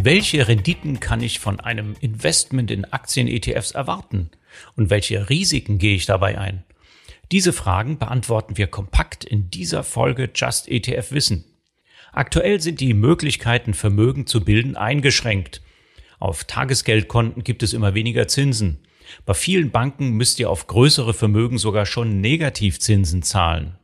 Welche Renditen kann ich von einem Investment in Aktien-ETFs erwarten? Und welche Risiken gehe ich dabei ein? Diese Fragen beantworten wir kompakt in dieser Folge Just ETF Wissen. Aktuell sind die Möglichkeiten, Vermögen zu bilden, eingeschränkt. Auf Tagesgeldkonten gibt es immer weniger Zinsen. Bei vielen Banken müsst ihr auf größere Vermögen sogar schon Negativzinsen zahlen.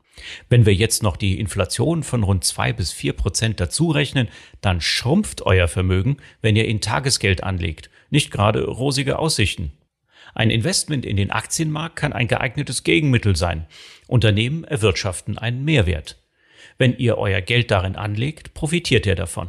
Wenn wir jetzt noch die Inflation von rund zwei bis vier Prozent dazu rechnen, dann schrumpft euer Vermögen, wenn ihr in Tagesgeld anlegt. Nicht gerade rosige Aussichten. Ein Investment in den Aktienmarkt kann ein geeignetes Gegenmittel sein. Unternehmen erwirtschaften einen Mehrwert. Wenn ihr euer Geld darin anlegt, profitiert ihr davon.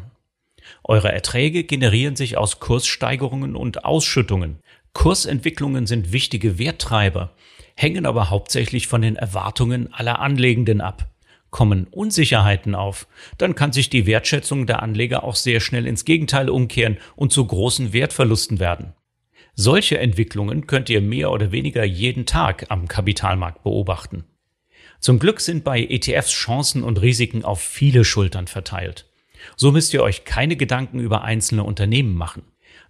Eure Erträge generieren sich aus Kurssteigerungen und Ausschüttungen. Kursentwicklungen sind wichtige Werttreiber hängen aber hauptsächlich von den Erwartungen aller Anlegenden ab. Kommen Unsicherheiten auf, dann kann sich die Wertschätzung der Anleger auch sehr schnell ins Gegenteil umkehren und zu großen Wertverlusten werden. Solche Entwicklungen könnt ihr mehr oder weniger jeden Tag am Kapitalmarkt beobachten. Zum Glück sind bei ETFs Chancen und Risiken auf viele Schultern verteilt. So müsst ihr euch keine Gedanken über einzelne Unternehmen machen.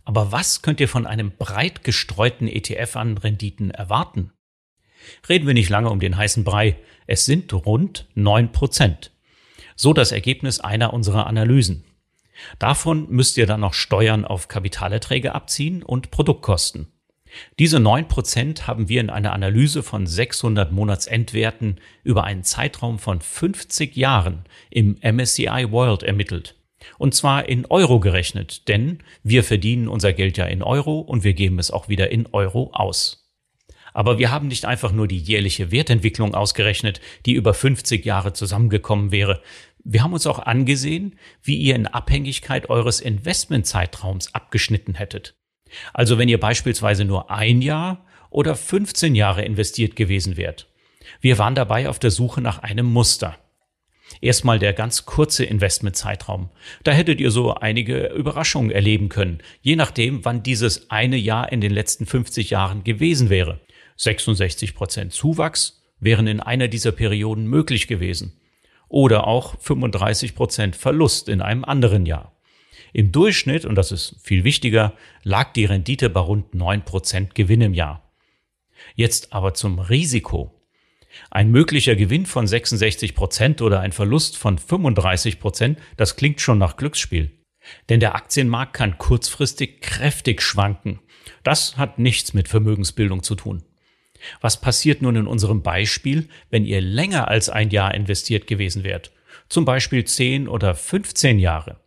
Aber was könnt ihr von einem breit gestreuten ETF an Renditen erwarten? Reden wir nicht lange um den heißen Brei. Es sind rund neun Prozent. So das Ergebnis einer unserer Analysen. Davon müsst ihr dann noch Steuern auf Kapitalerträge abziehen und Produktkosten. Diese neun Prozent haben wir in einer Analyse von 600 Monatsendwerten über einen Zeitraum von 50 Jahren im MSCI World ermittelt. Und zwar in Euro gerechnet, denn wir verdienen unser Geld ja in Euro und wir geben es auch wieder in Euro aus. Aber wir haben nicht einfach nur die jährliche Wertentwicklung ausgerechnet, die über 50 Jahre zusammengekommen wäre. Wir haben uns auch angesehen, wie ihr in Abhängigkeit eures Investmentzeitraums abgeschnitten hättet. Also wenn ihr beispielsweise nur ein Jahr oder 15 Jahre investiert gewesen wärt. Wir waren dabei auf der Suche nach einem Muster. Erstmal der ganz kurze Investmentzeitraum. Da hättet ihr so einige Überraschungen erleben können, je nachdem, wann dieses eine Jahr in den letzten 50 Jahren gewesen wäre. 66 Prozent Zuwachs wären in einer dieser Perioden möglich gewesen. Oder auch 35 Prozent Verlust in einem anderen Jahr. Im Durchschnitt, und das ist viel wichtiger, lag die Rendite bei rund 9 Prozent Gewinn im Jahr. Jetzt aber zum Risiko. Ein möglicher Gewinn von 66 Prozent oder ein Verlust von 35 Prozent, das klingt schon nach Glücksspiel. Denn der Aktienmarkt kann kurzfristig kräftig schwanken. Das hat nichts mit Vermögensbildung zu tun. Was passiert nun in unserem Beispiel, wenn ihr länger als ein Jahr investiert gewesen wärt? Zum Beispiel 10 oder 15 Jahre.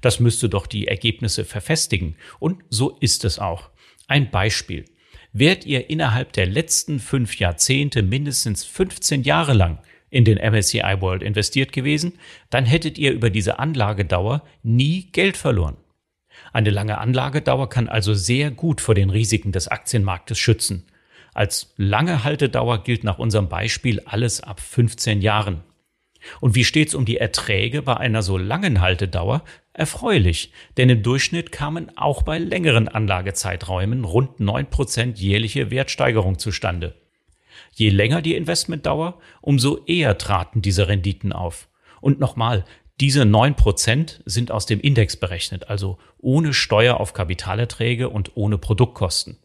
Das müsste doch die Ergebnisse verfestigen. Und so ist es auch. Ein Beispiel. Wärt ihr innerhalb der letzten fünf Jahrzehnte mindestens 15 Jahre lang in den MSCI World investiert gewesen, dann hättet ihr über diese Anlagedauer nie Geld verloren. Eine lange Anlagedauer kann also sehr gut vor den Risiken des Aktienmarktes schützen. Als lange Haltedauer gilt nach unserem Beispiel alles ab 15 Jahren. Und wie steht's um die Erträge bei einer so langen Haltedauer? Erfreulich, denn im Durchschnitt kamen auch bei längeren Anlagezeiträumen rund 9% jährliche Wertsteigerung zustande. Je länger die Investmentdauer, umso eher traten diese Renditen auf. Und nochmal, diese 9% sind aus dem Index berechnet, also ohne Steuer auf Kapitalerträge und ohne Produktkosten.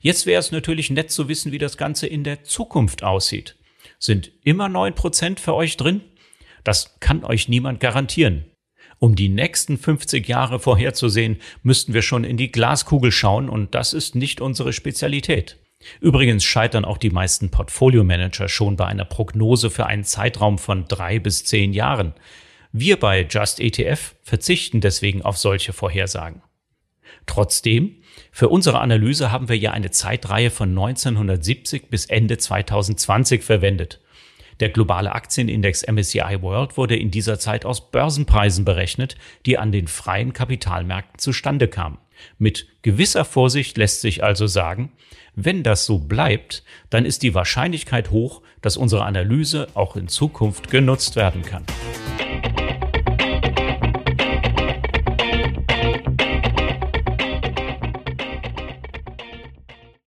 Jetzt wäre es natürlich nett zu wissen, wie das Ganze in der Zukunft aussieht. Sind immer neun Prozent für euch drin? Das kann euch niemand garantieren. Um die nächsten 50 Jahre vorherzusehen, müssten wir schon in die Glaskugel schauen und das ist nicht unsere Spezialität. Übrigens scheitern auch die meisten Portfolio-Manager schon bei einer Prognose für einen Zeitraum von drei bis zehn Jahren. Wir bei Just ETF verzichten deswegen auf solche Vorhersagen. Trotzdem, für unsere Analyse haben wir ja eine Zeitreihe von 1970 bis Ende 2020 verwendet. Der globale Aktienindex MSCI World wurde in dieser Zeit aus Börsenpreisen berechnet, die an den freien Kapitalmärkten zustande kamen. Mit gewisser Vorsicht lässt sich also sagen, wenn das so bleibt, dann ist die Wahrscheinlichkeit hoch, dass unsere Analyse auch in Zukunft genutzt werden kann.